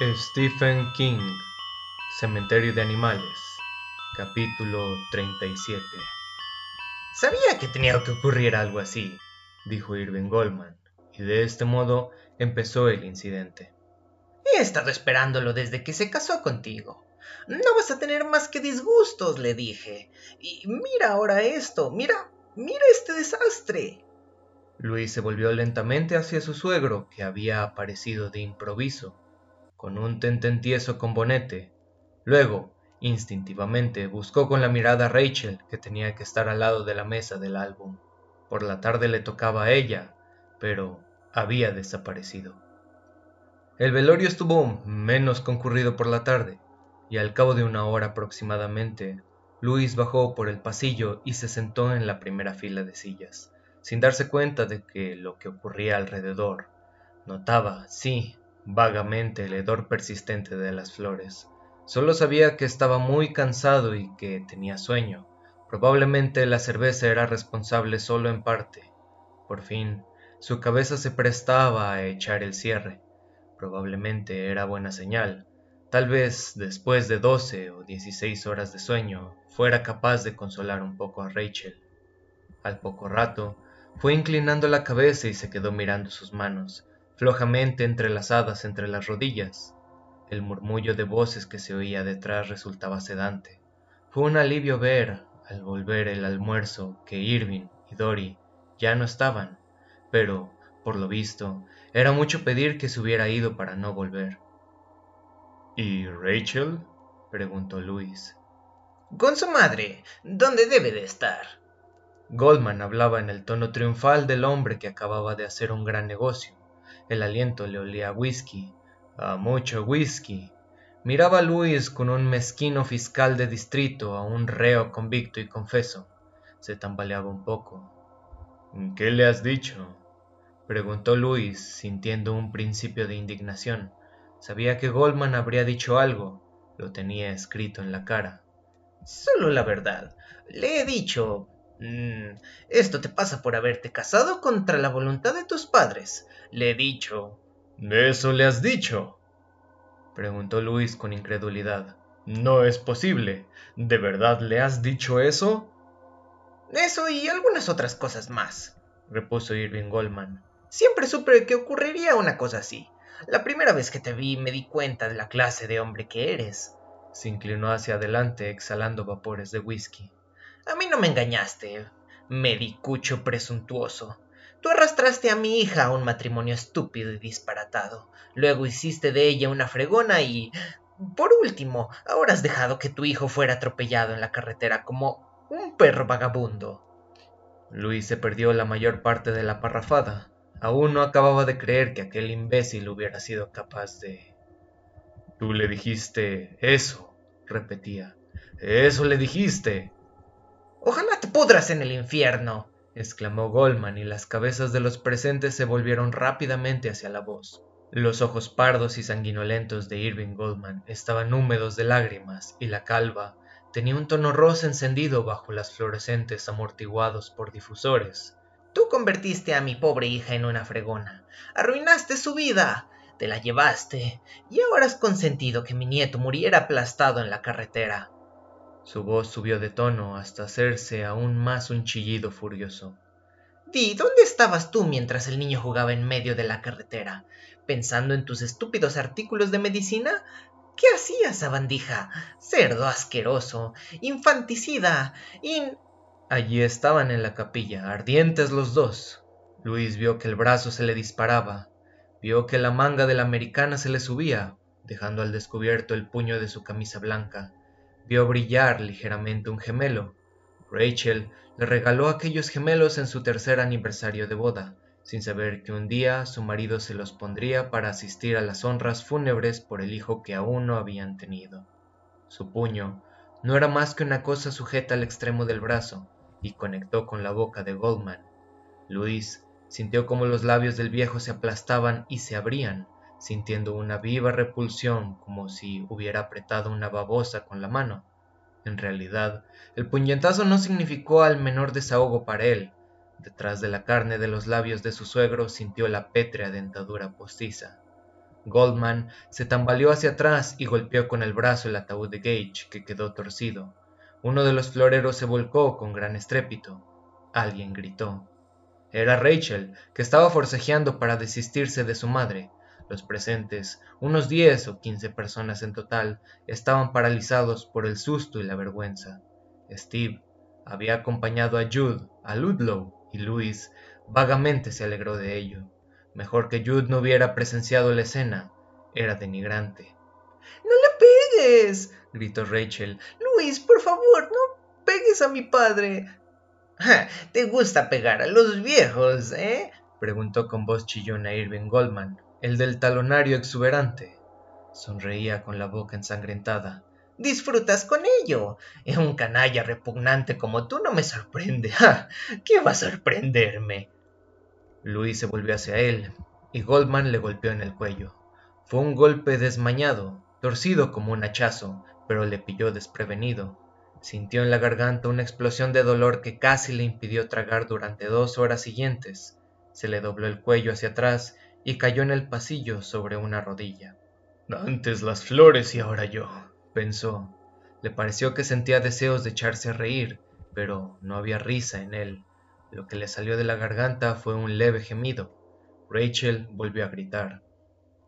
Stephen King, Cementerio de Animales, capítulo 37. Sabía que tenía que ocurrir algo así, dijo Irving Goldman, y de este modo empezó el incidente. He estado esperándolo desde que se casó contigo. No vas a tener más que disgustos, le dije. Y mira ahora esto, mira, mira este desastre. Luis se volvió lentamente hacia su suegro, que había aparecido de improviso con un tententieso con bonete. Luego, instintivamente, buscó con la mirada a Rachel, que tenía que estar al lado de la mesa del álbum. Por la tarde le tocaba a ella, pero había desaparecido. El velorio estuvo menos concurrido por la tarde, y al cabo de una hora aproximadamente, Luis bajó por el pasillo y se sentó en la primera fila de sillas, sin darse cuenta de que lo que ocurría alrededor. Notaba, sí, vagamente el hedor persistente de las flores. Solo sabía que estaba muy cansado y que tenía sueño. Probablemente la cerveza era responsable solo en parte. Por fin, su cabeza se prestaba a echar el cierre. Probablemente era buena señal. Tal vez, después de doce o dieciséis horas de sueño, fuera capaz de consolar un poco a Rachel. Al poco rato, fue inclinando la cabeza y se quedó mirando sus manos, flojamente entrelazadas entre las rodillas. El murmullo de voces que se oía detrás resultaba sedante. Fue un alivio ver, al volver el almuerzo, que Irving y Dory ya no estaban, pero, por lo visto, era mucho pedir que se hubiera ido para no volver. ¿Y Rachel? preguntó Luis. Con su madre, ¿dónde debe de estar? Goldman hablaba en el tono triunfal del hombre que acababa de hacer un gran negocio. El aliento le olía a whisky, a mucho whisky. Miraba a Luis con un mezquino fiscal de distrito, a un reo convicto y confeso. Se tambaleaba un poco. ¿Qué le has dicho? preguntó Luis, sintiendo un principio de indignación. Sabía que Goldman habría dicho algo, lo tenía escrito en la cara. Solo la verdad. Le he dicho, Mm, esto te pasa por haberte casado contra la voluntad de tus padres. Le he dicho. ¿Eso le has dicho? preguntó Luis con incredulidad. No es posible. ¿De verdad le has dicho eso? Eso y algunas otras cosas más, repuso Irving Goldman. Siempre supe que ocurriría una cosa así. La primera vez que te vi me di cuenta de la clase de hombre que eres. Se inclinó hacia adelante exhalando vapores de whisky. A mí no me engañaste, medicucho presuntuoso. Tú arrastraste a mi hija a un matrimonio estúpido y disparatado. Luego hiciste de ella una fregona y... Por último, ahora has dejado que tu hijo fuera atropellado en la carretera como un perro vagabundo. Luis se perdió la mayor parte de la parrafada. Aún no acababa de creer que aquel imbécil hubiera sido capaz de... Tú le dijiste eso, repetía. Eso le dijiste. Ojalá te pudras en el infierno, exclamó Goldman y las cabezas de los presentes se volvieron rápidamente hacia la voz. Los ojos pardos y sanguinolentos de Irving Goldman estaban húmedos de lágrimas y la calva tenía un tono rosa encendido bajo las fluorescentes amortiguados por difusores. Tú convertiste a mi pobre hija en una fregona, arruinaste su vida, te la llevaste, y ahora has consentido que mi nieto muriera aplastado en la carretera. Su voz subió de tono hasta hacerse aún más un chillido furioso. Di, ¿dónde estabas tú mientras el niño jugaba en medio de la carretera? ¿Pensando en tus estúpidos artículos de medicina? ¿Qué hacías, sabandija? Cerdo asqueroso, infanticida, in... Allí estaban en la capilla, ardientes los dos. Luis vio que el brazo se le disparaba, vio que la manga de la americana se le subía, dejando al descubierto el puño de su camisa blanca vio brillar ligeramente un gemelo. Rachel le regaló aquellos gemelos en su tercer aniversario de boda, sin saber que un día su marido se los pondría para asistir a las honras fúnebres por el hijo que aún no habían tenido. Su puño no era más que una cosa sujeta al extremo del brazo, y conectó con la boca de Goldman. Luis sintió como los labios del viejo se aplastaban y se abrían, sintiendo una viva repulsión como si hubiera apretado una babosa con la mano. En realidad, el puñetazo no significó al menor desahogo para él. Detrás de la carne de los labios de su suegro sintió la pétrea dentadura postiza. Goldman se tambaleó hacia atrás y golpeó con el brazo el ataúd de Gage, que quedó torcido. Uno de los floreros se volcó con gran estrépito. Alguien gritó. Era Rachel, que estaba forcejeando para desistirse de su madre. Los presentes, unos diez o quince personas en total, estaban paralizados por el susto y la vergüenza. Steve había acompañado a Jude, a Ludlow y Louis vagamente se alegró de ello. Mejor que Jude no hubiera presenciado la escena. Era denigrante. ¡No le pegues! gritó Rachel. Luis, por favor, no pegues a mi padre. ¿Te gusta pegar a los viejos, eh? preguntó con voz chillona Irving Goldman, el del talonario exuberante. Sonreía con la boca ensangrentada. Disfrutas con ello. Un canalla repugnante como tú no me sorprende. ¿Qué va a sorprenderme? Luis se volvió hacia él y Goldman le golpeó en el cuello. Fue un golpe desmañado, torcido como un hachazo, pero le pilló desprevenido. Sintió en la garganta una explosión de dolor que casi le impidió tragar durante dos horas siguientes. Se le dobló el cuello hacia atrás y cayó en el pasillo sobre una rodilla. Antes las flores y ahora yo, pensó. Le pareció que sentía deseos de echarse a reír, pero no había risa en él. Lo que le salió de la garganta fue un leve gemido. Rachel volvió a gritar.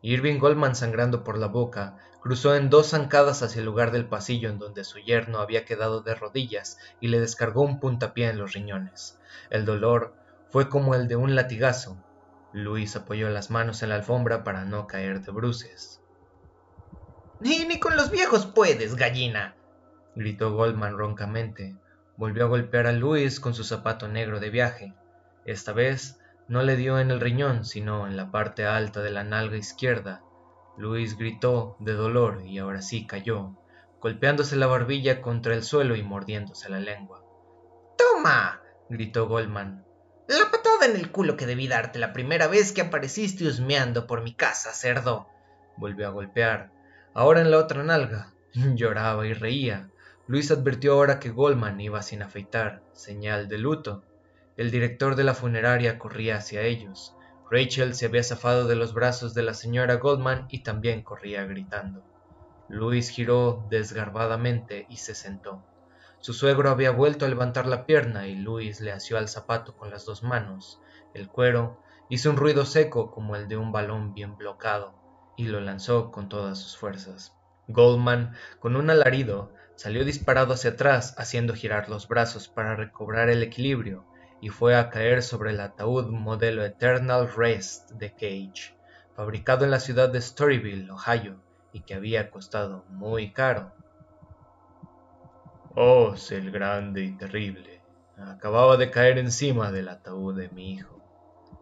Irving Goldman, sangrando por la boca, cruzó en dos zancadas hacia el lugar del pasillo en donde su yerno había quedado de rodillas y le descargó un puntapié en los riñones. El dolor fue como el de un latigazo. Luis apoyó las manos en la alfombra para no caer de bruces. Ni, ni con los viejos puedes, gallina, gritó Goldman roncamente. Volvió a golpear a Luis con su zapato negro de viaje. Esta vez no le dio en el riñón, sino en la parte alta de la nalga izquierda. Luis gritó de dolor y ahora sí cayó, golpeándose la barbilla contra el suelo y mordiéndose la lengua. ¡Toma! gritó Goldman. La patada en el culo que debí darte la primera vez que apareciste husmeando por mi casa, cerdo. Volvió a golpear, ahora en la otra nalga. Lloraba y reía, Luis advirtió ahora que Goldman iba sin afeitar, señal de luto. El director de la funeraria corría hacia ellos. Rachel se había zafado de los brazos de la señora Goldman y también corría gritando. Luis giró desgarbadamente y se sentó. Su suegro había vuelto a levantar la pierna y Luis le asió al zapato con las dos manos. El cuero hizo un ruido seco como el de un balón bien blocado y lo lanzó con todas sus fuerzas. Goldman, con un alarido, Salió disparado hacia atrás, haciendo girar los brazos para recobrar el equilibrio, y fue a caer sobre el ataúd modelo Eternal Rest de Cage, fabricado en la ciudad de Storyville, Ohio, y que había costado muy caro. Oh, el grande y terrible, acababa de caer encima del ataúd de mi hijo,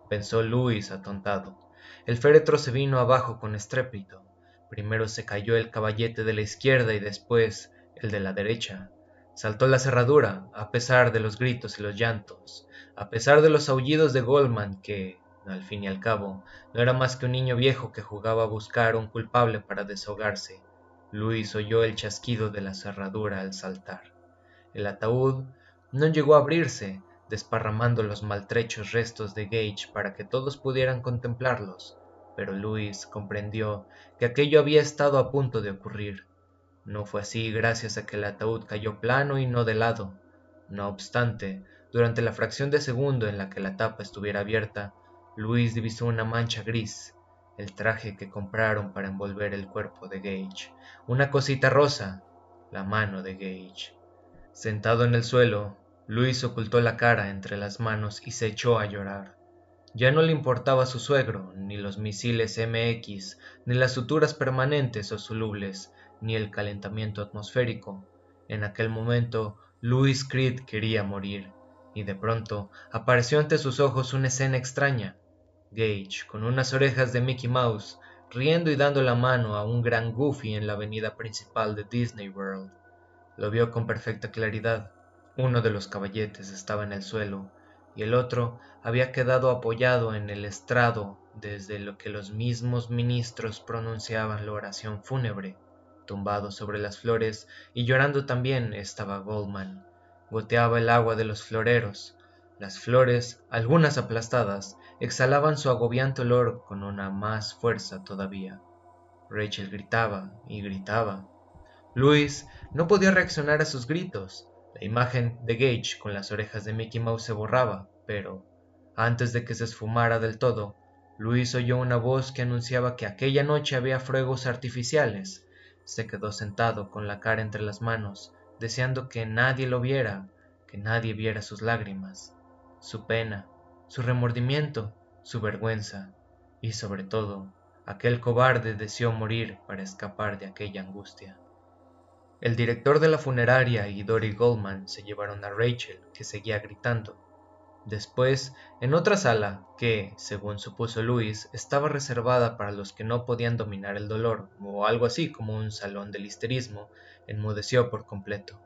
pensó Luis atontado. El féretro se vino abajo con estrépito. Primero se cayó el caballete de la izquierda y después el de la derecha. Saltó la cerradura, a pesar de los gritos y los llantos, a pesar de los aullidos de Goldman, que, al fin y al cabo, no era más que un niño viejo que jugaba a buscar un culpable para desahogarse. Luis oyó el chasquido de la cerradura al saltar. El ataúd no llegó a abrirse, desparramando los maltrechos restos de Gage para que todos pudieran contemplarlos, pero Luis comprendió que aquello había estado a punto de ocurrir. No fue así gracias a que el ataúd cayó plano y no de lado. No obstante, durante la fracción de segundo en la que la tapa estuviera abierta, Luis divisó una mancha gris, el traje que compraron para envolver el cuerpo de Gage, una cosita rosa, la mano de Gage. Sentado en el suelo, Luis ocultó la cara entre las manos y se echó a llorar. Ya no le importaba su suegro, ni los misiles MX, ni las suturas permanentes o solubles, ni el calentamiento atmosférico. En aquel momento, Louis Creed quería morir, y de pronto apareció ante sus ojos una escena extraña. Gage, con unas orejas de Mickey Mouse, riendo y dando la mano a un gran Goofy en la avenida principal de Disney World. Lo vio con perfecta claridad. Uno de los caballetes estaba en el suelo y el otro había quedado apoyado en el estrado desde lo que los mismos ministros pronunciaban la oración fúnebre. Tumbado sobre las flores y llorando también estaba Goldman. Goteaba el agua de los floreros. Las flores, algunas aplastadas, exhalaban su agobiante olor con una más fuerza todavía. Rachel gritaba y gritaba. Luis no podía reaccionar a sus gritos. La imagen de Gage con las orejas de Mickey Mouse se borraba, pero antes de que se esfumara del todo, Luis oyó una voz que anunciaba que aquella noche había fuegos artificiales. Se quedó sentado con la cara entre las manos, deseando que nadie lo viera, que nadie viera sus lágrimas, su pena, su remordimiento, su vergüenza, y sobre todo, aquel cobarde deseó morir para escapar de aquella angustia. El director de la funeraria y Dory Goldman se llevaron a Rachel, que seguía gritando. Después, en otra sala, que, según supuso Luis, estaba reservada para los que no podían dominar el dolor, o algo así como un salón del histerismo, enmudeció por completo.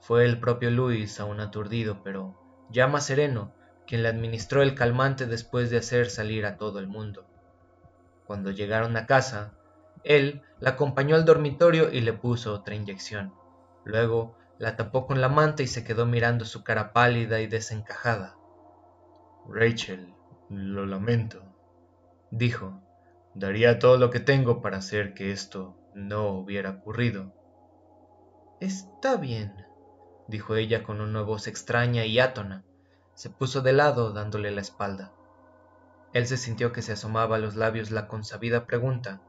Fue el propio Luis, aún aturdido, pero ya más sereno, quien le administró el calmante después de hacer salir a todo el mundo. Cuando llegaron a casa, él la acompañó al dormitorio y le puso otra inyección. Luego la tapó con la manta y se quedó mirando su cara pálida y desencajada. Rachel, lo lamento, dijo. Daría todo lo que tengo para hacer que esto no hubiera ocurrido. Está bien, dijo ella con una voz extraña y átona. Se puso de lado dándole la espalda. Él se sintió que se asomaba a los labios la consabida pregunta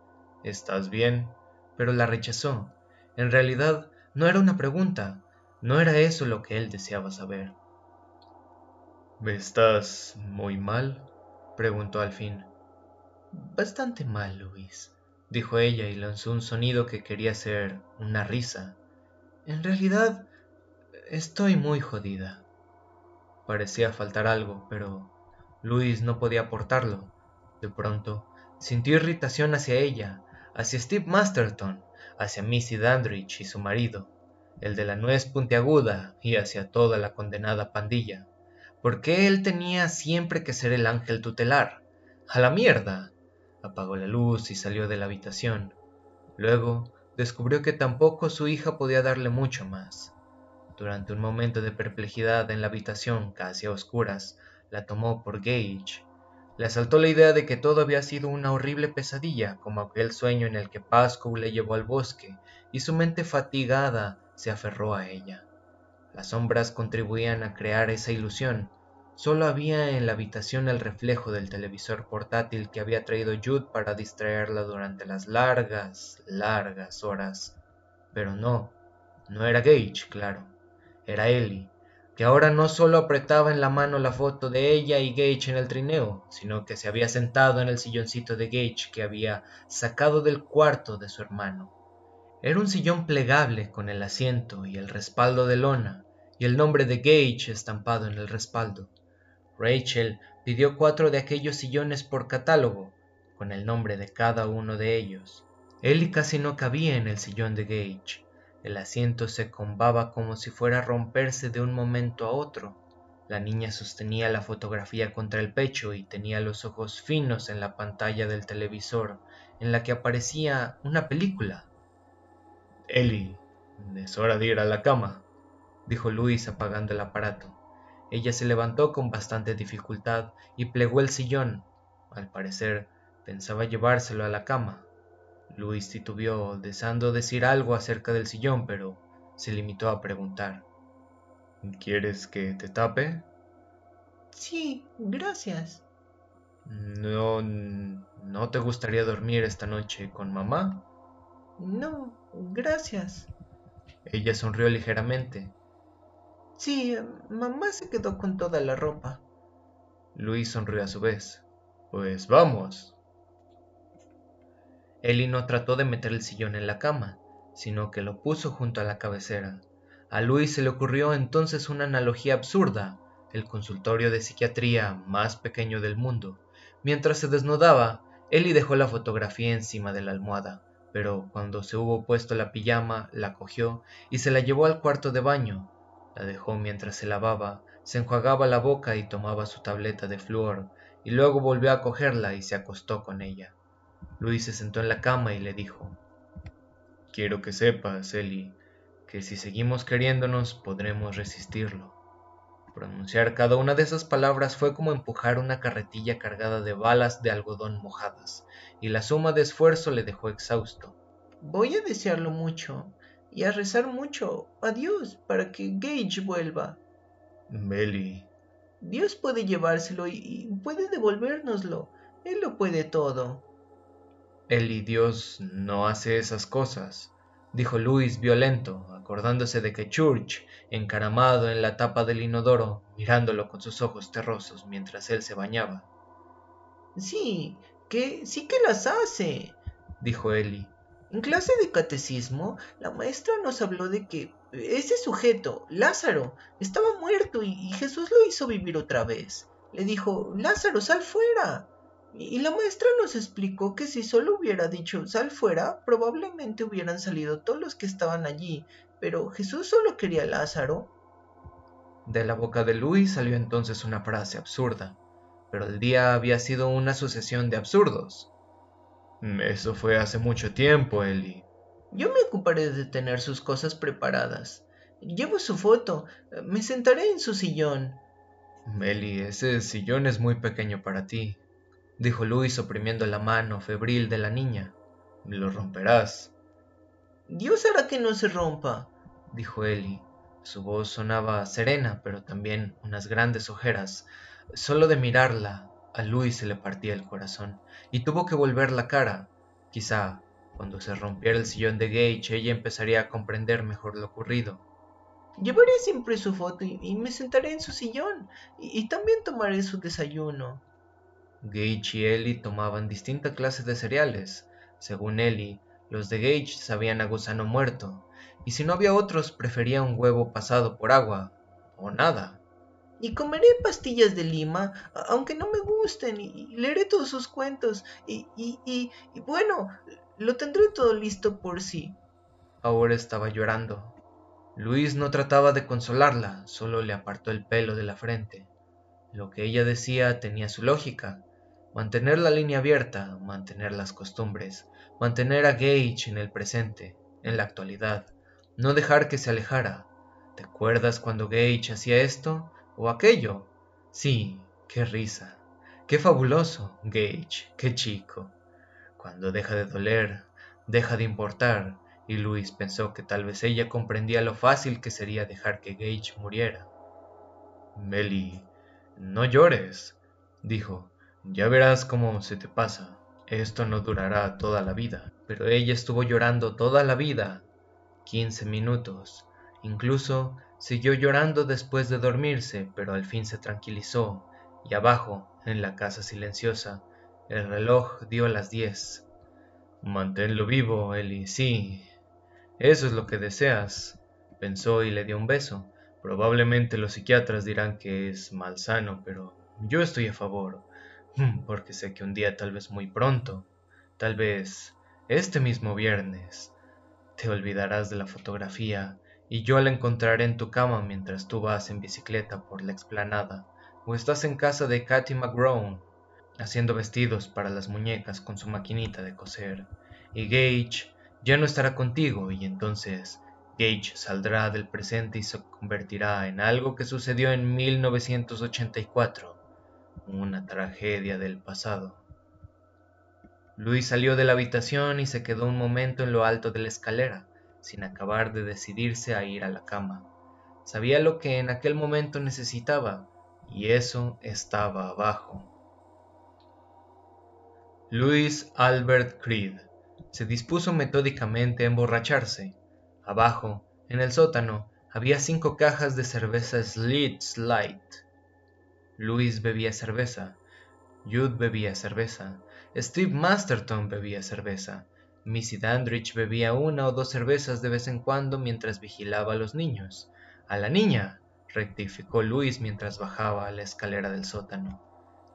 ¿Estás bien? pero la rechazó. En realidad no era una pregunta, no era eso lo que él deseaba saber. ¿Estás muy mal? preguntó al fin. Bastante mal, Luis, dijo ella y lanzó un sonido que quería ser una risa. En realidad, estoy muy jodida. Parecía faltar algo, pero Luis no podía aportarlo. De pronto, sintió irritación hacia ella, hacia Steve Masterton, hacia Missy Dandridge y su marido, el de la nuez puntiaguda, y hacia toda la condenada pandilla. ¿Por qué él tenía siempre que ser el ángel tutelar? ¡A la mierda! Apagó la luz y salió de la habitación. Luego descubrió que tampoco su hija podía darle mucho más. Durante un momento de perplejidad en la habitación casi a oscuras, la tomó por Gage le asaltó la idea de que todo había sido una horrible pesadilla, como aquel sueño en el que Pascu le llevó al bosque, y su mente fatigada se aferró a ella. Las sombras contribuían a crear esa ilusión. Solo había en la habitación el reflejo del televisor portátil que había traído Jude para distraerla durante las largas, largas horas. Pero no, no era Gage, claro. Era Ellie, que ahora no solo apretaba en la mano la foto de ella y Gage en el trineo, sino que se había sentado en el silloncito de Gage que había sacado del cuarto de su hermano. Era un sillón plegable con el asiento y el respaldo de lona, y el nombre de Gage estampado en el respaldo. Rachel pidió cuatro de aquellos sillones por catálogo, con el nombre de cada uno de ellos. Ellie casi no cabía en el sillón de Gage, el asiento se combaba como si fuera a romperse de un momento a otro. La niña sostenía la fotografía contra el pecho y tenía los ojos finos en la pantalla del televisor, en la que aparecía una película. Ellie, es hora de ir a la cama, dijo Luis apagando el aparato. Ella se levantó con bastante dificultad y plegó el sillón. Al parecer, pensaba llevárselo a la cama. Luis titubeó, deseando decir algo acerca del sillón, pero se limitó a preguntar. ¿Quieres que te tape? Sí, gracias. ¿No, no te gustaría dormir esta noche con mamá? No, gracias. Ella sonrió ligeramente. Sí, mamá se quedó con toda la ropa. Luis sonrió a su vez. Pues vamos. Ellie no trató de meter el sillón en la cama, sino que lo puso junto a la cabecera. A Luis se le ocurrió entonces una analogía absurda, el consultorio de psiquiatría más pequeño del mundo. Mientras se desnudaba, Ellie dejó la fotografía encima de la almohada, pero cuando se hubo puesto la pijama, la cogió y se la llevó al cuarto de baño. La dejó mientras se lavaba, se enjuagaba la boca y tomaba su tableta de flúor, y luego volvió a cogerla y se acostó con ella. Luis se sentó en la cama y le dijo, Quiero que sepas, Ellie, que si seguimos queriéndonos podremos resistirlo. Pronunciar cada una de esas palabras fue como empujar una carretilla cargada de balas de algodón mojadas, y la suma de esfuerzo le dejó exhausto. Voy a desearlo mucho y a rezar mucho a Dios para que Gage vuelva. Melly. Dios puede llevárselo y, puede devolvérnoslo. Él lo puede todo. Él y Dios no hace esas cosas dijo Luis violento, acordándose de que Church, encaramado en la tapa del inodoro, mirándolo con sus ojos terrosos mientras él se bañaba. Sí, que sí que las hace, dijo Eli. En clase de catecismo, la maestra nos habló de que ese sujeto, Lázaro, estaba muerto y, y Jesús lo hizo vivir otra vez. Le dijo, Lázaro, sal fuera. Y la maestra nos explicó que si solo hubiera dicho sal fuera, probablemente hubieran salido todos los que estaban allí, pero Jesús solo quería a Lázaro. De la boca de Luis salió entonces una frase absurda, pero el día había sido una sucesión de absurdos. Eso fue hace mucho tiempo, Eli. Yo me ocuparé de tener sus cosas preparadas. Llevo su foto. Me sentaré en su sillón. Eli, ese sillón es muy pequeño para ti dijo Luis oprimiendo la mano febril de la niña. Lo romperás. Dios hará que no se rompa, dijo Eli. Su voz sonaba serena, pero también unas grandes ojeras. Solo de mirarla, a Luis se le partía el corazón, y tuvo que volver la cara. Quizá, cuando se rompiera el sillón de Gage, ella empezaría a comprender mejor lo ocurrido. Llevaré siempre su foto y, me sentaré en su sillón, y también tomaré su desayuno. Gage y Ellie tomaban distintas clases de cereales. Según Ellie, los de Gage sabían a gusano muerto, y si no había otros, prefería un huevo pasado por agua, o nada. Y comeré pastillas de lima, aunque no me gusten, y leeré todos sus cuentos, y, y, y, y bueno, lo tendré todo listo por sí. Ahora estaba llorando. Luis no trataba de consolarla, solo le apartó el pelo de la frente. Lo que ella decía tenía su lógica. Mantener la línea abierta, mantener las costumbres, mantener a Gage en el presente, en la actualidad, no dejar que se alejara. ¿Te acuerdas cuando Gage hacía esto o aquello? Sí, qué risa, qué fabuloso, Gage, qué chico. Cuando deja de doler, deja de importar, y Luis pensó que tal vez ella comprendía lo fácil que sería dejar que Gage muriera. Melly, no llores, dijo, ya verás cómo se te pasa. Esto no durará toda la vida. Pero ella estuvo llorando toda la vida. Quince minutos. Incluso siguió llorando después de dormirse, pero al fin se tranquilizó, y abajo, en la casa silenciosa, el reloj dio las diez. Manténlo vivo, Eli, sí. Eso es lo que deseas, pensó y le dio un beso. Probablemente los psiquiatras dirán que es malsano, pero yo estoy a favor. Mm, porque sé que un día tal vez muy pronto, tal vez este mismo viernes, te olvidarás de la fotografía y yo la encontraré en tu cama mientras tú vas en bicicleta por la explanada o estás en casa de Katy McGrone haciendo vestidos para las muñecas con su maquinita de coser. Y Gage ya no estará contigo y entonces Gage saldrá del presente y se convertirá en algo que sucedió en 1984 una tragedia del pasado. Luis salió de la habitación y se quedó un momento en lo alto de la escalera, sin acabar de decidirse a ir a la cama. Sabía lo que en aquel momento necesitaba, y eso estaba abajo. Luis Albert Creed se dispuso metódicamente a emborracharse. Abajo, en el sótano, había cinco cajas de cerveza Slits Light Luis bebía cerveza, Jude bebía cerveza, Steve Masterton bebía cerveza, Missy Dandridge bebía una o dos cervezas de vez en cuando mientras vigilaba a los niños. A la niña, rectificó Luis mientras bajaba la escalera del sótano.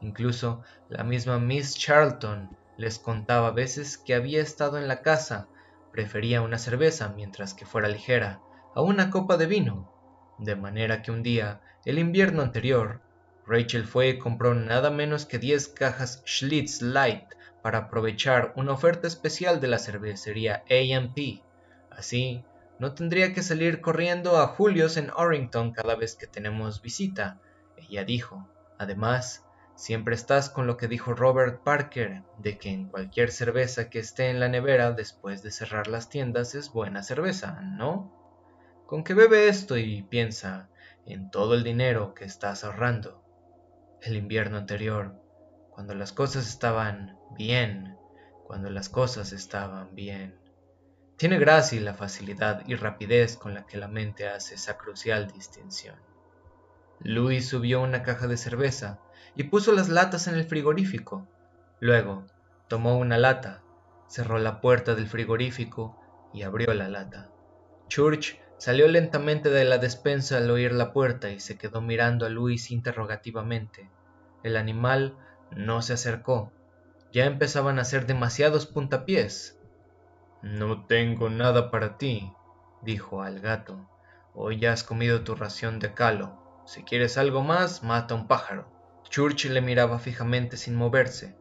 Incluso la misma Miss Charlton les contaba a veces que había estado en la casa, prefería una cerveza mientras que fuera ligera, a una copa de vino, de manera que un día, el invierno anterior, Rachel fue y compró nada menos que 10 cajas Schlitz Light para aprovechar una oferta especial de la cervecería A&P. Así, no tendría que salir corriendo a Julius en Orrington cada vez que tenemos visita, ella dijo. Además, siempre estás con lo que dijo Robert Parker, de que en cualquier cerveza que esté en la nevera después de cerrar las tiendas es buena cerveza, ¿no? Con que bebe esto y piensa en todo el dinero que estás ahorrando. El invierno anterior, cuando las cosas estaban bien, cuando las cosas estaban bien. Tiene gracia la facilidad y rapidez con la que la mente hace esa crucial distinción. Louis subió una caja de cerveza y puso las latas en el frigorífico. Luego tomó una lata, cerró la puerta del frigorífico y abrió la lata. Church salió lentamente de la despensa al oír la puerta y se quedó mirando a Luis interrogativamente. El animal no se acercó. Ya empezaban a ser demasiados puntapiés. No tengo nada para ti, dijo al gato. Hoy ya has comido tu ración de calo. Si quieres algo más, mata un pájaro. Church le miraba fijamente sin moverse.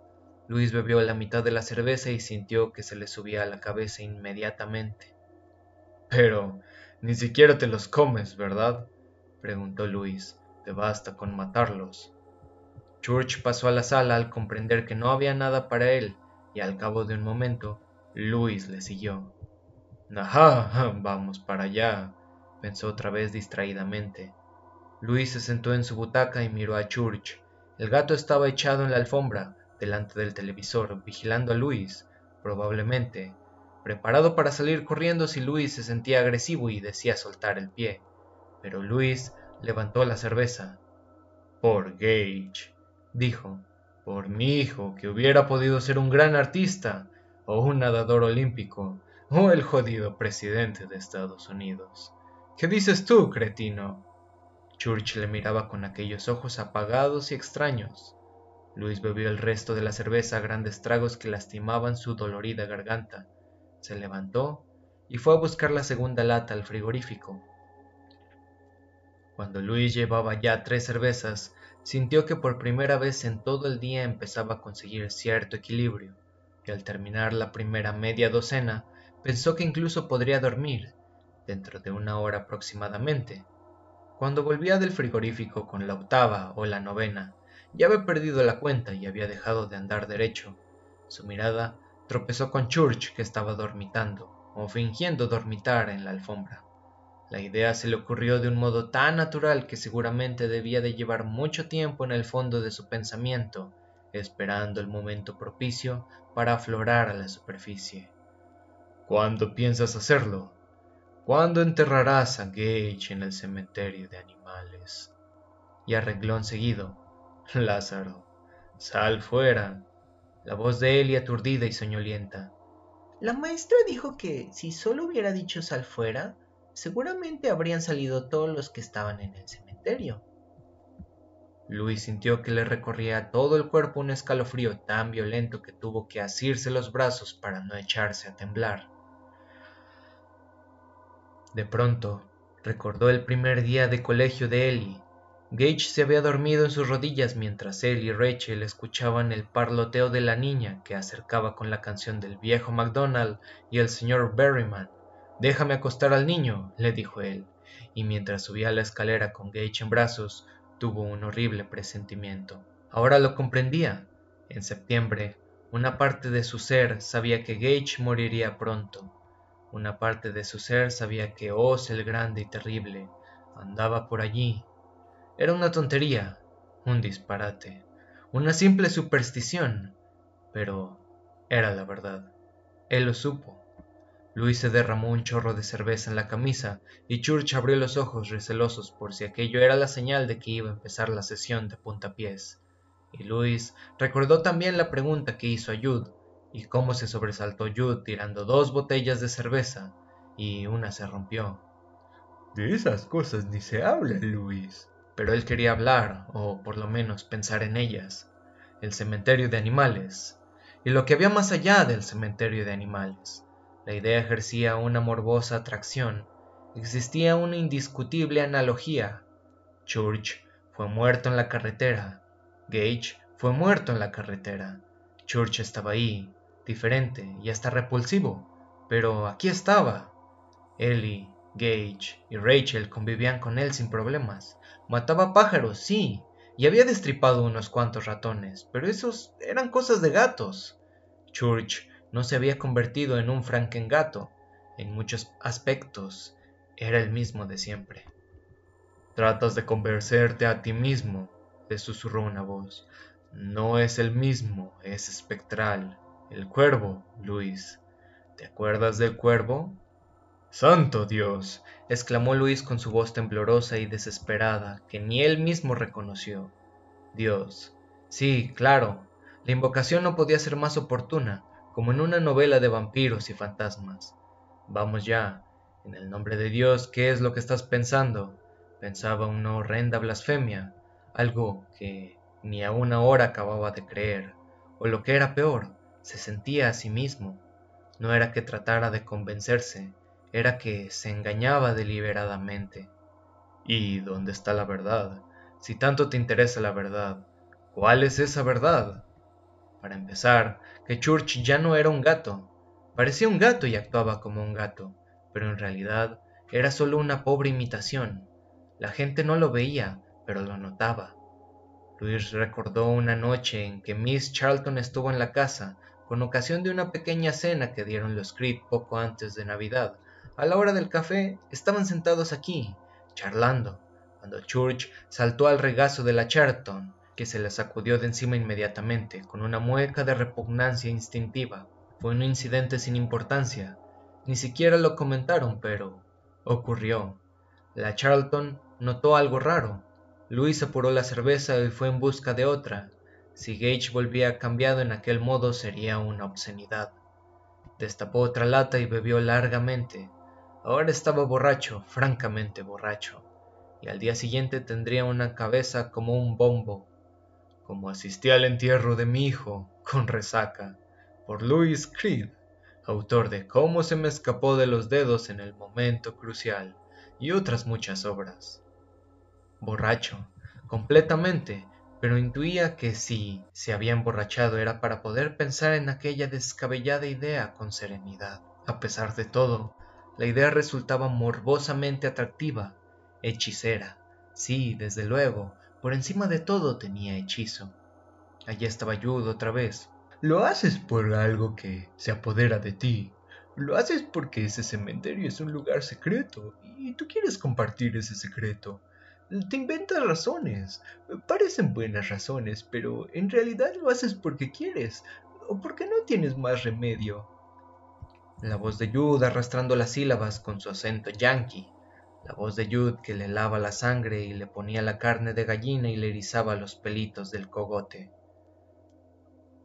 Luis bebió la mitad de la cerveza y sintió que se le subía a la cabeza inmediatamente. Pero ni siquiera te los comes, ¿verdad? preguntó Luis. Te basta con matarlos. Church pasó a la sala al comprender que no había nada para él, y al cabo de un momento, Luis le siguió. Ajá, vamos para allá, pensó otra vez distraídamente. Luis se sentó en su butaca y miró a Church. El gato estaba echado en la alfombra, delante del televisor, vigilando a Luis, probablemente, preparado para salir corriendo si Luis se sentía agresivo y decía soltar el pie. Pero Luis levantó la cerveza. Por Gage, dijo, por mi hijo, que hubiera podido ser un gran artista, o un nadador olímpico, o el jodido presidente de Estados Unidos. ¿Qué dices tú, cretino? Church le miraba con aquellos ojos apagados y extraños. Luis bebió el resto de la cerveza a grandes tragos que lastimaban su dolorida garganta. Se levantó y fue a buscar la segunda lata al frigorífico. Cuando Luis llevaba ya tres cervezas, sintió que por primera vez en todo el día empezaba a conseguir cierto equilibrio, y al terminar la primera media docena, pensó que incluso podría dormir, dentro de una hora aproximadamente. Cuando volvía del frigorífico con la octava o la novena, ya había perdido la cuenta y había dejado de andar derecho. Su mirada tropezó con Church, que estaba dormitando, o fingiendo dormitar en la alfombra. La idea se le ocurrió de un modo tan natural que seguramente debía de llevar mucho tiempo en el fondo de su pensamiento, esperando el momento propicio para aflorar a la superficie. ¿Cuándo piensas hacerlo? ¿Cuándo enterrarás a Gage en el cementerio de animales? Y arregló enseguido. Lázaro, sal fuera. La voz de Eli aturdida y soñolienta. La maestra dijo que si solo hubiera dicho sal fuera, seguramente habrían salido todos los que estaban en el cementerio. Luis sintió que le recorría todo el cuerpo un escalofrío tan violento que tuvo que asirse los brazos para no echarse a temblar. De pronto, recordó el primer día de colegio de Ellie. Gage se había dormido en sus rodillas mientras él y Rachel escuchaban el parloteo de la niña que acercaba con la canción del viejo MacDonald y el señor Berryman. Déjame acostar al niño, le dijo él, y mientras subía la escalera con Gage en brazos, tuvo un horrible presentimiento. Ahora lo comprendía. En septiembre, una parte de su ser sabía que Gage moriría pronto. Una parte de su ser sabía que Oz el grande y terrible andaba por allí. Era una tontería, un disparate, una simple superstición, pero era la verdad. Él lo supo. Luis se derramó un chorro de cerveza en la camisa y Church abrió los ojos recelosos por si aquello era la señal de que iba a empezar la sesión de puntapiés. Y Luis recordó también la pregunta que hizo a Jude y cómo se sobresaltó Jude tirando dos botellas de cerveza y una se rompió. De esas cosas ni se habla, Luis. Pero él quería hablar, o por lo menos pensar en ellas. El cementerio de animales. Y lo que había más allá del cementerio de animales. La idea ejercía una morbosa atracción. Existía una indiscutible analogía. Church fue muerto en la carretera. Gage fue muerto en la carretera. Church estaba ahí, diferente y hasta repulsivo, pero aquí estaba. Ellie Gage y Rachel convivían con él sin problemas. Mataba pájaros, sí, y había destripado unos cuantos ratones, pero esos eran cosas de gatos. Church no se había convertido en un frankengato. En muchos aspectos era el mismo de siempre. Tratas de convencerte a ti mismo, le susurró una voz. No es el mismo, es espectral. El cuervo, Luis. ¿Te acuerdas del cuervo? Santo Dios. exclamó Luis con su voz temblorosa y desesperada, que ni él mismo reconoció. Dios. Sí, claro. La invocación no podía ser más oportuna, como en una novela de vampiros y fantasmas. Vamos ya. En el nombre de Dios, ¿qué es lo que estás pensando? Pensaba una horrenda blasfemia, algo que ni aún ahora acababa de creer, o lo que era peor, se sentía a sí mismo. No era que tratara de convencerse, era que se engañaba deliberadamente. ¿Y dónde está la verdad? Si tanto te interesa la verdad, ¿cuál es esa verdad? Para empezar, que Church ya no era un gato. Parecía un gato y actuaba como un gato, pero en realidad era solo una pobre imitación. La gente no lo veía, pero lo notaba. Luis recordó una noche en que Miss Charlton estuvo en la casa con ocasión de una pequeña cena que dieron los Creed poco antes de Navidad, a la hora del café, estaban sentados aquí, charlando, cuando Church saltó al regazo de la Charlton, que se la sacudió de encima inmediatamente, con una mueca de repugnancia instintiva. Fue un incidente sin importancia. Ni siquiera lo comentaron, pero ocurrió. La Charlton notó algo raro. Luis apuró la cerveza y fue en busca de otra. Si Gage volvía cambiado en aquel modo sería una obscenidad. Destapó otra lata y bebió largamente. Ahora estaba borracho, francamente borracho, y al día siguiente tendría una cabeza como un bombo. Como asistí al entierro de mi hijo, con resaca, por Louis Creed, autor de Cómo se me escapó de los dedos en el momento crucial, y otras muchas obras. Borracho, completamente, pero intuía que si se había emborrachado era para poder pensar en aquella descabellada idea con serenidad. A pesar de todo, la idea resultaba morbosamente atractiva, hechicera. Sí, desde luego, por encima de todo tenía hechizo. Allí estaba Jude otra vez. Lo haces por algo que se apodera de ti. Lo haces porque ese cementerio es un lugar secreto y tú quieres compartir ese secreto. Te inventas razones. Parecen buenas razones, pero en realidad lo haces porque quieres o porque no tienes más remedio. La voz de Jude arrastrando las sílabas con su acento yankee. La voz de Jude que le lava la sangre y le ponía la carne de gallina y le erizaba los pelitos del cogote.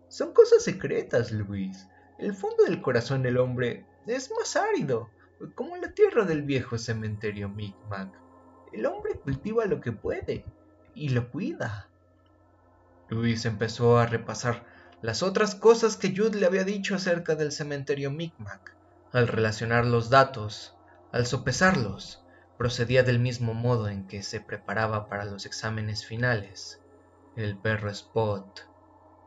Son cosas secretas, Luis. El fondo del corazón del hombre es más árido, como la tierra del viejo cementerio Micmac. El hombre cultiva lo que puede y lo cuida. Luis empezó a repasar las otras cosas que Jude le había dicho acerca del cementerio Micmac. Al relacionar los datos, al sopesarlos, procedía del mismo modo en que se preparaba para los exámenes finales. El perro Spot.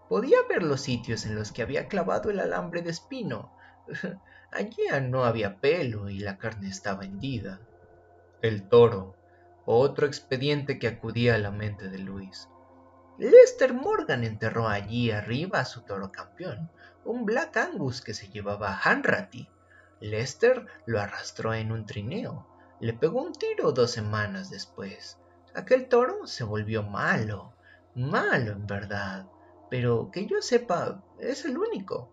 Podía ver los sitios en los que había clavado el alambre de espino. Allí no había pelo y la carne estaba hendida. El toro, otro expediente que acudía a la mente de Luis. Lester Morgan enterró allí arriba a su toro campeón, un Black Angus que se llevaba a Hanratty. Lester lo arrastró en un trineo, le pegó un tiro dos semanas después. Aquel toro se volvió malo, malo en verdad, pero que yo sepa, es el único.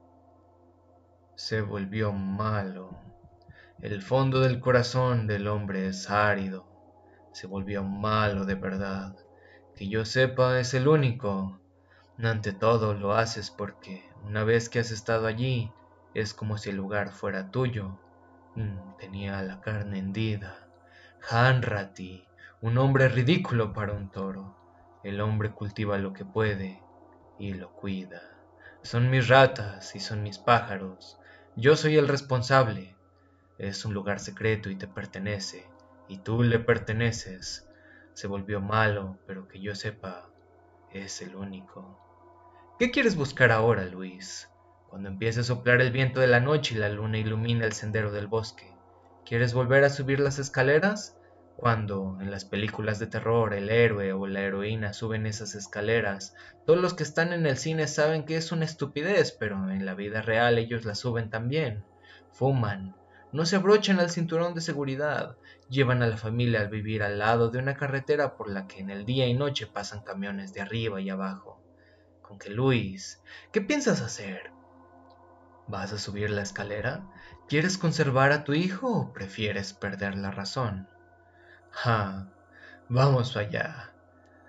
Se volvió malo. El fondo del corazón del hombre es árido. Se volvió malo de verdad que yo sepa es el único. Ante todo lo haces porque una vez que has estado allí es como si el lugar fuera tuyo. Mm, tenía la carne hendida. Hanrati, un hombre ridículo para un toro. El hombre cultiva lo que puede y lo cuida. Son mis ratas y son mis pájaros. Yo soy el responsable. Es un lugar secreto y te pertenece, y tú le perteneces se volvió malo, pero que yo sepa, es el único. ¿Qué quieres buscar ahora, Luis? Cuando empiece a soplar el viento de la noche y la luna ilumina el sendero del bosque. ¿Quieres volver a subir las escaleras? Cuando en las películas de terror el héroe o la heroína suben esas escaleras, todos los que están en el cine saben que es una estupidez, pero en la vida real ellos la suben también. Fuman, no se abrochan al cinturón de seguridad, llevan a la familia a vivir al lado de una carretera por la que en el día y noche pasan camiones de arriba y abajo. Con que Luis, ¿qué piensas hacer? ¿Vas a subir la escalera? ¿Quieres conservar a tu hijo o prefieres perder la razón? Ah, vamos allá.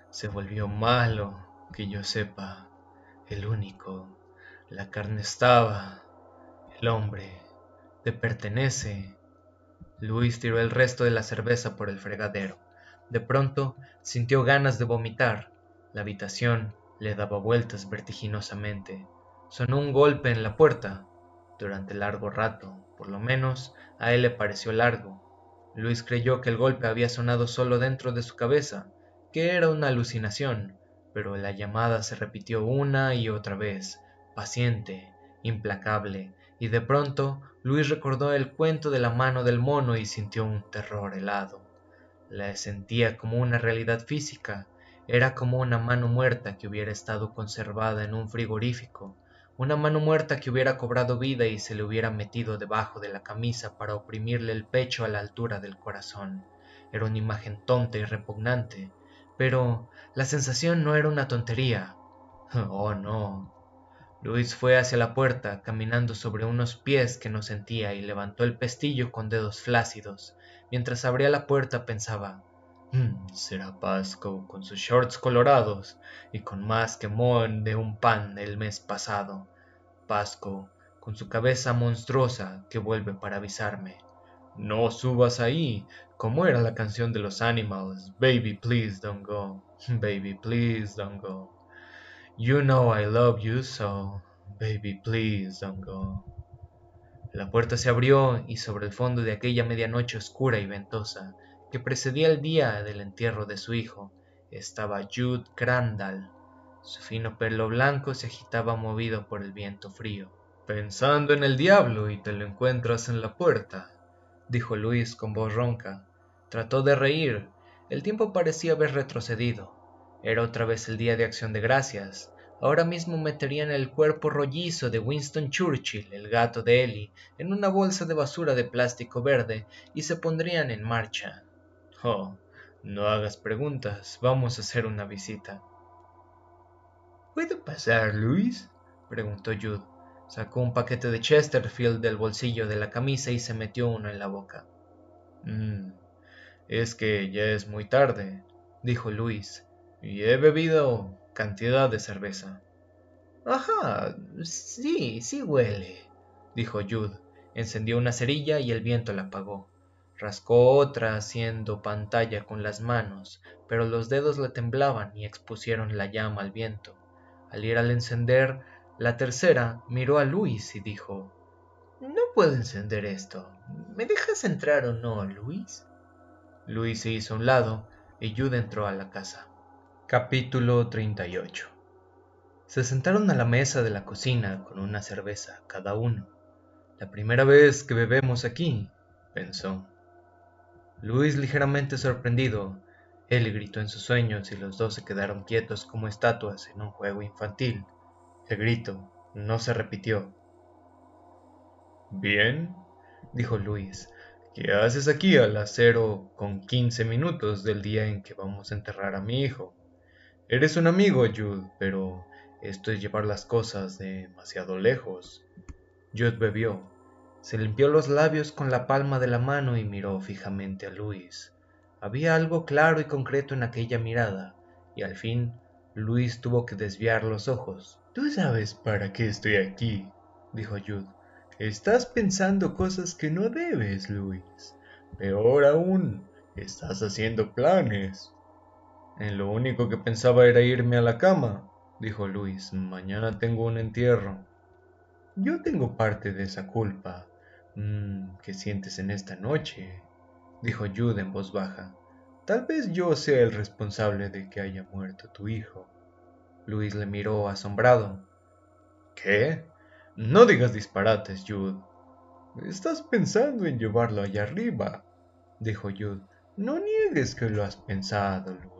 Se volvió malo, que yo sepa, el único. La carne estaba, el hombre, te pertenece. Luis tiró el resto de la cerveza por el fregadero. De pronto sintió ganas de vomitar. La habitación le daba vueltas vertiginosamente. Sonó un golpe en la puerta. Durante largo rato, por lo menos, a él le pareció largo. Luis creyó que el golpe había sonado solo dentro de su cabeza, que era una alucinación, pero la llamada se repitió una y otra vez, paciente, implacable, y de pronto Luis recordó el cuento de la mano del mono y sintió un terror helado. La sentía como una realidad física, era como una mano muerta que hubiera estado conservada en un frigorífico, una mano muerta que hubiera cobrado vida y se le hubiera metido debajo de la camisa para oprimirle el pecho a la altura del corazón. Era una imagen tonta y repugnante, pero la sensación no era una tontería. Oh, no. Luis fue hacia la puerta, caminando sobre unos pies que no sentía, y levantó el pestillo con dedos flácidos. Mientras abría la puerta pensaba, mm, será Pasco con sus shorts colorados y con más que moho de un pan el mes pasado. Pasco, con su cabeza monstruosa que vuelve para avisarme. No subas ahí, como era la canción de los Animals. Baby, please don't go. Baby, please don't go. You know I love you so. Baby, please don't go. La puerta se abrió y sobre el fondo de aquella medianoche oscura y ventosa que precedía el día del entierro de su hijo estaba Jude Crandall, su fino pelo blanco se agitaba movido por el viento frío. Pensando en el diablo y te lo encuentras en la puerta, dijo Luis con voz ronca. Trató de reír. El tiempo parecía haber retrocedido. Era otra vez el día de acción de gracias. Ahora mismo meterían el cuerpo rollizo de Winston Churchill, el gato de Ellie, en una bolsa de basura de plástico verde y se pondrían en marcha. Oh, no hagas preguntas, vamos a hacer una visita. ¿Puedo pasar, Luis? preguntó Jude. Sacó un paquete de Chesterfield del bolsillo de la camisa y se metió uno en la boca. Mm, es que ya es muy tarde, dijo Luis, y he bebido cantidad de cerveza. Ajá, sí, sí huele, dijo Jude. Encendió una cerilla y el viento la apagó. Rascó otra haciendo pantalla con las manos, pero los dedos le temblaban y expusieron la llama al viento. Al ir al encender la tercera, miró a Luis y dijo, No puedo encender esto. ¿Me dejas entrar o no, Luis? Luis se hizo a un lado y Jude entró a la casa. Capítulo 38 Se sentaron a la mesa de la cocina con una cerveza cada uno. La primera vez que bebemos aquí, pensó. Luis, ligeramente sorprendido, él gritó en sus sueños y los dos se quedaron quietos como estatuas en un juego infantil. El grito no se repitió. Bien, dijo Luis, ¿qué haces aquí a las cero con quince minutos del día en que vamos a enterrar a mi hijo? Eres un amigo, Jude, pero esto es llevar las cosas demasiado lejos. Jude bebió, se limpió los labios con la palma de la mano y miró fijamente a Luis. Había algo claro y concreto en aquella mirada, y al fin Luis tuvo que desviar los ojos. Tú sabes para qué estoy aquí, dijo Jude. Estás pensando cosas que no debes, Luis. Peor aún, estás haciendo planes. En lo único que pensaba era irme a la cama, dijo Luis. Mañana tengo un entierro. Yo tengo parte de esa culpa. Mm, ¿Qué sientes en esta noche? dijo Jude en voz baja. Tal vez yo sea el responsable de que haya muerto tu hijo. Luis le miró asombrado. ¿Qué? No digas disparates, Jude. Estás pensando en llevarlo allá arriba, dijo Jude. No niegues que lo has pensado, Luis.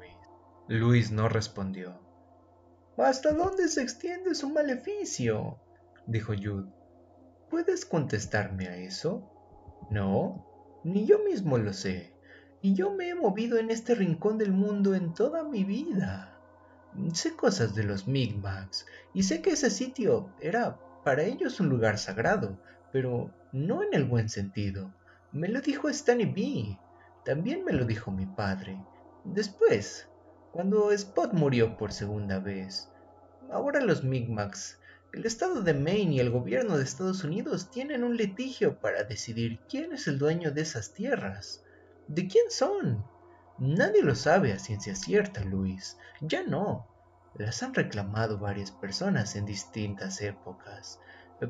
Luis no respondió. ¿Hasta dónde se extiende su maleficio? dijo Jude. ¿Puedes contestarme a eso? No, ni yo mismo lo sé. Y yo me he movido en este rincón del mundo en toda mi vida. Sé cosas de los Migmags y sé que ese sitio era para ellos un lugar sagrado, pero no en el buen sentido. Me lo dijo Stanny B. También me lo dijo mi padre. Después, cuando Spot murió por segunda vez. Ahora los Migmags, el estado de Maine y el gobierno de Estados Unidos tienen un litigio para decidir quién es el dueño de esas tierras. ¿De quién son? Nadie lo sabe a ciencia cierta, Luis. Ya no. Las han reclamado varias personas en distintas épocas,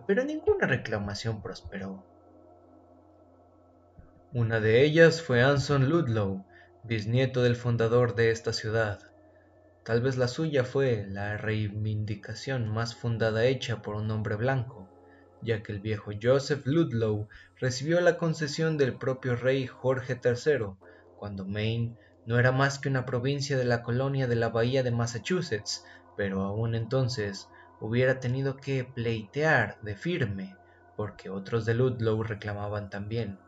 pero ninguna reclamación prosperó. Una de ellas fue Anson Ludlow, bisnieto del fundador de esta ciudad. Tal vez la suya fue la reivindicación más fundada hecha por un hombre blanco, ya que el viejo Joseph Ludlow recibió la concesión del propio rey Jorge III, cuando Maine no era más que una provincia de la colonia de la bahía de Massachusetts, pero aún entonces hubiera tenido que pleitear de firme, porque otros de Ludlow reclamaban también,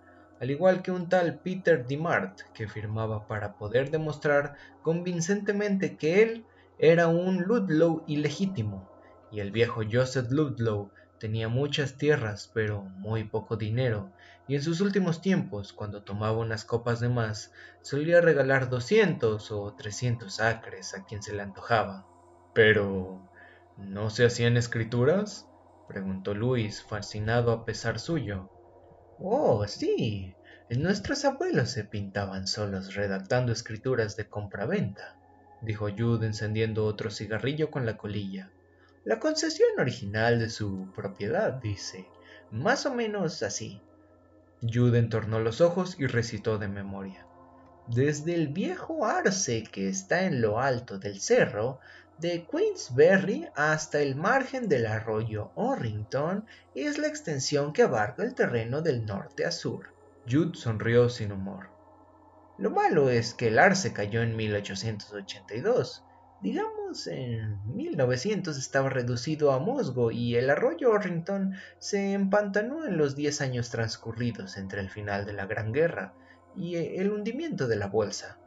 al igual que un tal Peter DeMart, que firmaba para poder demostrar convincentemente que él era un Ludlow ilegítimo, y el viejo Joseph Ludlow tenía muchas tierras pero muy poco dinero, y en sus últimos tiempos, cuando tomaba unas copas de más, solía regalar 200 o 300 acres a quien se le antojaba. Pero ¿No se hacían escrituras? preguntó Luis, fascinado a pesar suyo. Oh, sí. Nuestros abuelos se pintaban solos redactando escrituras de compraventa, dijo Jude encendiendo otro cigarrillo con la colilla. La concesión original de su propiedad, dice. Más o menos así. Jude entornó los ojos y recitó de memoria. Desde el viejo arce que está en lo alto del cerro de Queensberry hasta el margen del arroyo Orrington es la extensión que abarca el terreno del norte a sur. Jude sonrió sin humor. Lo malo es que el arce cayó en 1882. Digamos, en 1900 estaba reducido a musgo y el arroyo Orrington se empantanó en los diez años transcurridos entre el final de la Gran Guerra y el hundimiento de la bolsa.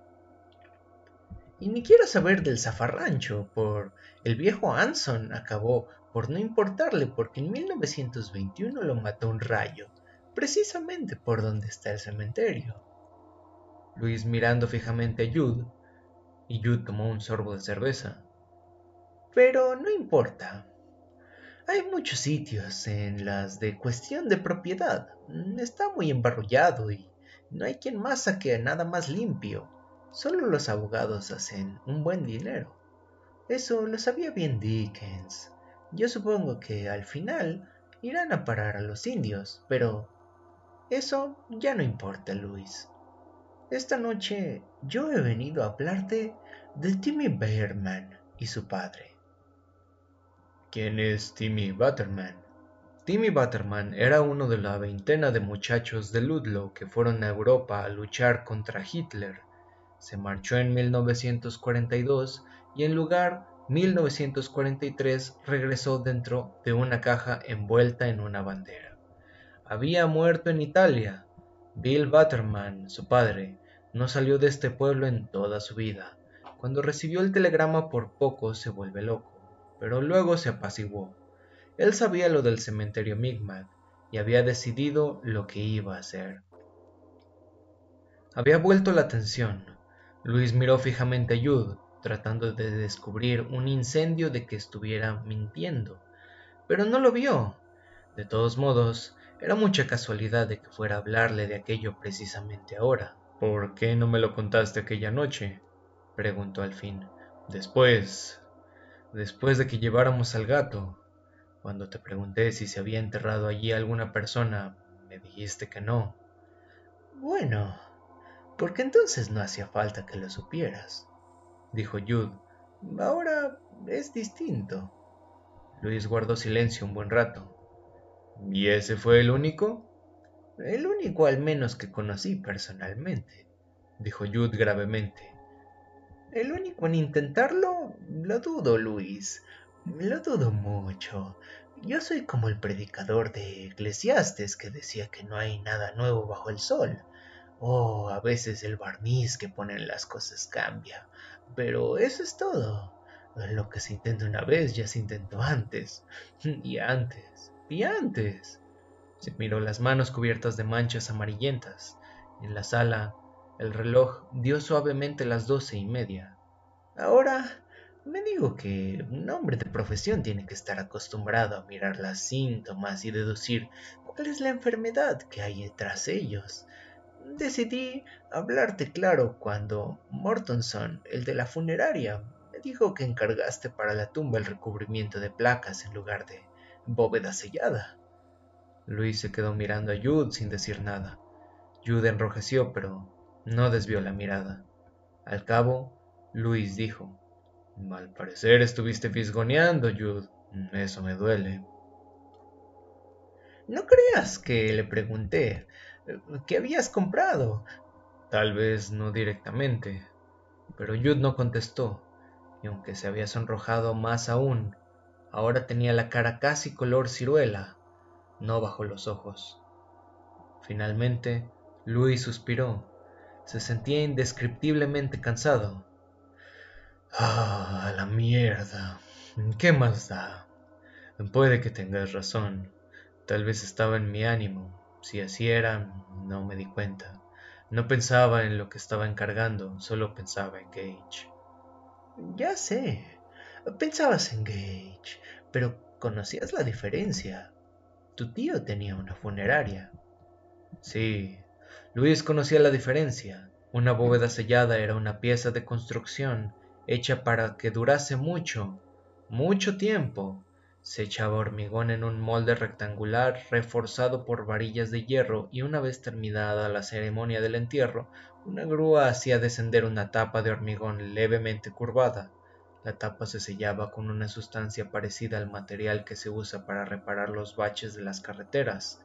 Y ni quiero saber del zafarrancho, por el viejo Anson acabó por no importarle porque en 1921 lo mató un rayo, precisamente por donde está el cementerio. Luis mirando fijamente a Jude, y Jude tomó un sorbo de cerveza. Pero no importa. Hay muchos sitios en las de cuestión de propiedad. Está muy embarrullado y no hay quien más saque nada más limpio. Solo los abogados hacen un buen dinero. Eso lo sabía bien Dickens. Yo supongo que al final irán a parar a los indios, pero eso ya no importa, Luis. Esta noche yo he venido a hablarte de Timmy Bearman y su padre. ¿Quién es Timmy Butterman? Timmy Butterman era uno de la veintena de muchachos de Ludlow que fueron a Europa a luchar contra Hitler se marchó en 1942 y en lugar 1943 regresó dentro de una caja envuelta en una bandera. Había muerto en Italia. Bill Butterman, su padre, no salió de este pueblo en toda su vida. Cuando recibió el telegrama por poco se vuelve loco, pero luego se apaciguó. Él sabía lo del cementerio Migmag y había decidido lo que iba a hacer. Había vuelto la atención, Luis miró fijamente a Jude, tratando de descubrir un incendio de que estuviera mintiendo, pero no lo vio. De todos modos, era mucha casualidad de que fuera a hablarle de aquello precisamente ahora. ¿Por qué no me lo contaste aquella noche? preguntó al fin. Después, después de que lleváramos al gato, cuando te pregunté si se había enterrado allí alguna persona, me dijiste que no. Bueno, porque entonces no hacía falta que lo supieras, dijo Jude. Ahora es distinto. Luis guardó silencio un buen rato. ¿Y ese fue el único? El único al menos que conocí personalmente, dijo Jude gravemente. El único en intentarlo, lo dudo, Luis. Lo dudo mucho. Yo soy como el predicador de Eclesiastes que decía que no hay nada nuevo bajo el sol. Oh, a veces el barniz que ponen las cosas cambia. Pero eso es todo. Lo que se intenta una vez ya se intentó antes. Y antes. Y antes. Se miró las manos cubiertas de manchas amarillentas. En la sala, el reloj dio suavemente las doce y media. Ahora me digo que un hombre de profesión tiene que estar acostumbrado a mirar los síntomas y deducir cuál es la enfermedad que hay de ellos. Decidí hablarte claro cuando Mortonson, el de la funeraria, me dijo que encargaste para la tumba el recubrimiento de placas en lugar de bóveda sellada. Luis se quedó mirando a Jude sin decir nada. Jude enrojeció, pero no desvió la mirada. Al cabo, Luis dijo, Al parecer estuviste fisgoneando, Jude. Eso me duele. No creas que le pregunté qué habías comprado. Tal vez no directamente, pero Jude no contestó, y aunque se había sonrojado más aún, ahora tenía la cara casi color ciruela no bajó los ojos. Finalmente, Luis suspiró. Se sentía indescriptiblemente cansado. Ah, la mierda. ¿Qué más da? Puede que tengas razón. Tal vez estaba en mi ánimo. Si así era, no me di cuenta. No pensaba en lo que estaba encargando, solo pensaba en Gage. Ya sé. Pensabas en Gage, pero conocías la diferencia. Tu tío tenía una funeraria. Sí, Luis conocía la diferencia. Una bóveda sellada era una pieza de construcción hecha para que durase mucho, mucho tiempo. Se echaba hormigón en un molde rectangular reforzado por varillas de hierro y una vez terminada la ceremonia del entierro, una grúa hacía descender una tapa de hormigón levemente curvada. La tapa se sellaba con una sustancia parecida al material que se usa para reparar los baches de las carreteras.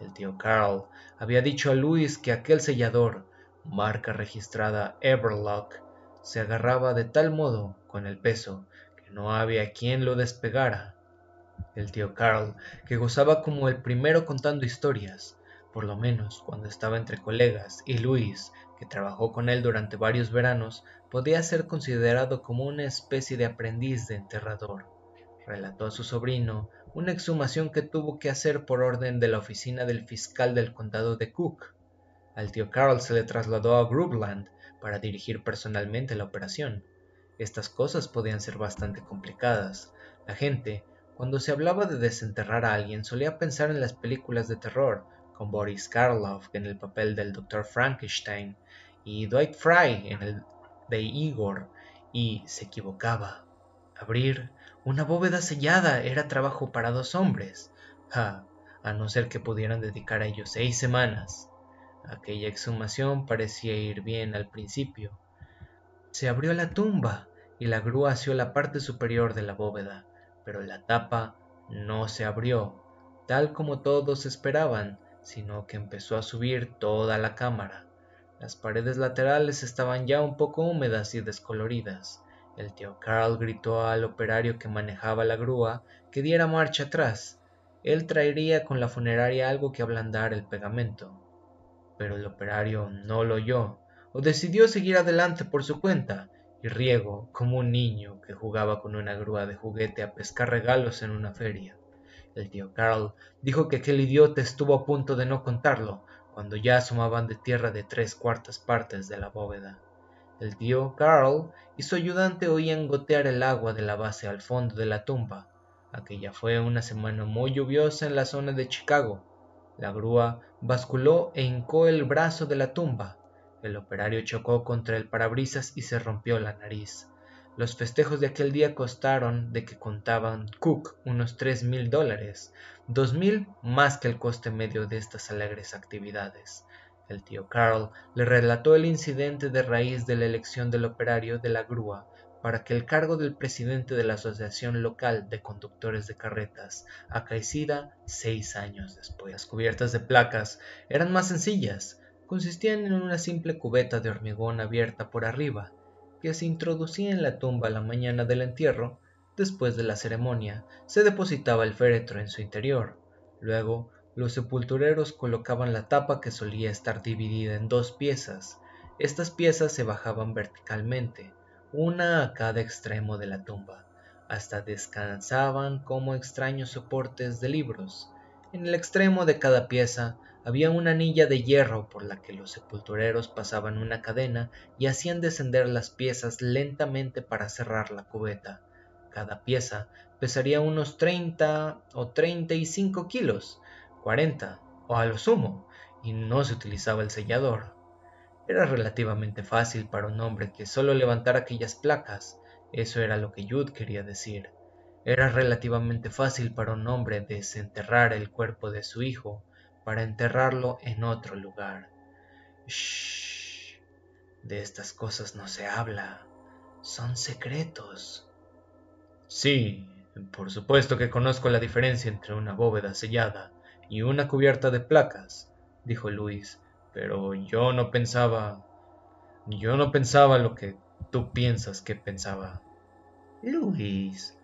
El tío Carl había dicho a Luis que aquel sellador, marca registrada Everlock, se agarraba de tal modo con el peso que no había quien lo despegara. El tío Carl, que gozaba como el primero contando historias, por lo menos cuando estaba entre colegas, y Luis, que trabajó con él durante varios veranos, podía ser considerado como una especie de aprendiz de enterrador. Relató a su sobrino una exhumación que tuvo que hacer por orden de la oficina del fiscal del condado de Cook. Al tío Carl se le trasladó a Groveland para dirigir personalmente la operación. Estas cosas podían ser bastante complicadas. La gente, cuando se hablaba de desenterrar a alguien, solía pensar en las películas de terror, con Boris Karloff en el papel del Dr. Frankenstein y Dwight Fry en el de Igor y se equivocaba. Abrir una bóveda sellada era trabajo para dos hombres, a no ser que pudieran dedicar a ello seis semanas. Aquella exhumación parecía ir bien al principio. Se abrió la tumba y la grúa hacia la parte superior de la bóveda, pero la tapa no se abrió, tal como todos esperaban, sino que empezó a subir toda la cámara. Las paredes laterales estaban ya un poco húmedas y descoloridas. El tío Carl gritó al operario que manejaba la grúa que diera marcha atrás. Él traería con la funeraria algo que ablandar el pegamento. Pero el operario no lo oyó, o decidió seguir adelante por su cuenta, y Riego, como un niño que jugaba con una grúa de juguete a pescar regalos en una feria. El tío Carl dijo que aquel idiota estuvo a punto de no contarlo, cuando ya asomaban de tierra de tres cuartas partes de la bóveda. El tío Carl y su ayudante oían gotear el agua de la base al fondo de la tumba. Aquella fue una semana muy lluviosa en la zona de Chicago. La grúa basculó e hincó el brazo de la tumba. El operario chocó contra el parabrisas y se rompió la nariz. Los festejos de aquel día costaron de que contaban Cook unos tres mil dólares, dos mil más que el coste medio de estas alegres actividades. El tío Carl le relató el incidente de raíz de la elección del operario de la grúa para que el cargo del presidente de la Asociación Local de Conductores de Carretas acaecida seis años después. Las cubiertas de placas eran más sencillas, consistían en una simple cubeta de hormigón abierta por arriba, que se introducía en la tumba la mañana del entierro, después de la ceremonia, se depositaba el féretro en su interior. Luego, los sepultureros colocaban la tapa que solía estar dividida en dos piezas. Estas piezas se bajaban verticalmente, una a cada extremo de la tumba, hasta descansaban como extraños soportes de libros. En el extremo de cada pieza había una anilla de hierro por la que los sepultureros pasaban una cadena y hacían descender las piezas lentamente para cerrar la cubeta. Cada pieza pesaría unos 30 o 35 kilos, 40 o a lo sumo, y no se utilizaba el sellador. Era relativamente fácil para un hombre que solo levantara aquellas placas, eso era lo que Jude quería decir. Era relativamente fácil para un hombre desenterrar el cuerpo de su hijo para enterrarlo en otro lugar. Shh. De estas cosas no se habla. Son secretos. Sí, por supuesto que conozco la diferencia entre una bóveda sellada y una cubierta de placas, dijo Luis, pero yo no pensaba... Yo no pensaba lo que tú piensas que pensaba. Luis.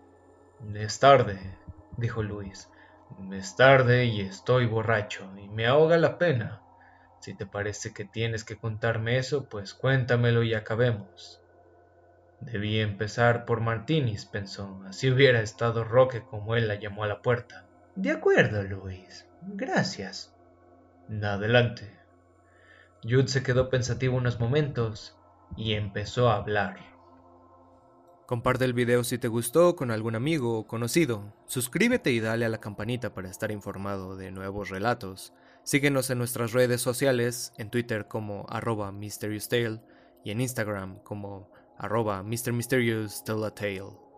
Es tarde, dijo Luis. Es tarde y estoy borracho y me ahoga la pena. Si te parece que tienes que contarme eso, pues cuéntamelo y acabemos. Debí empezar por Martinis, pensó. Así hubiera estado Roque como él la llamó a la puerta. De acuerdo, Luis. Gracias. Adelante. Jude se quedó pensativo unos momentos y empezó a hablar. Comparte el video si te gustó con algún amigo o conocido. Suscríbete y dale a la campanita para estar informado de nuevos relatos. Síguenos en nuestras redes sociales, en Twitter como arroba y en Instagram como arroba Tale.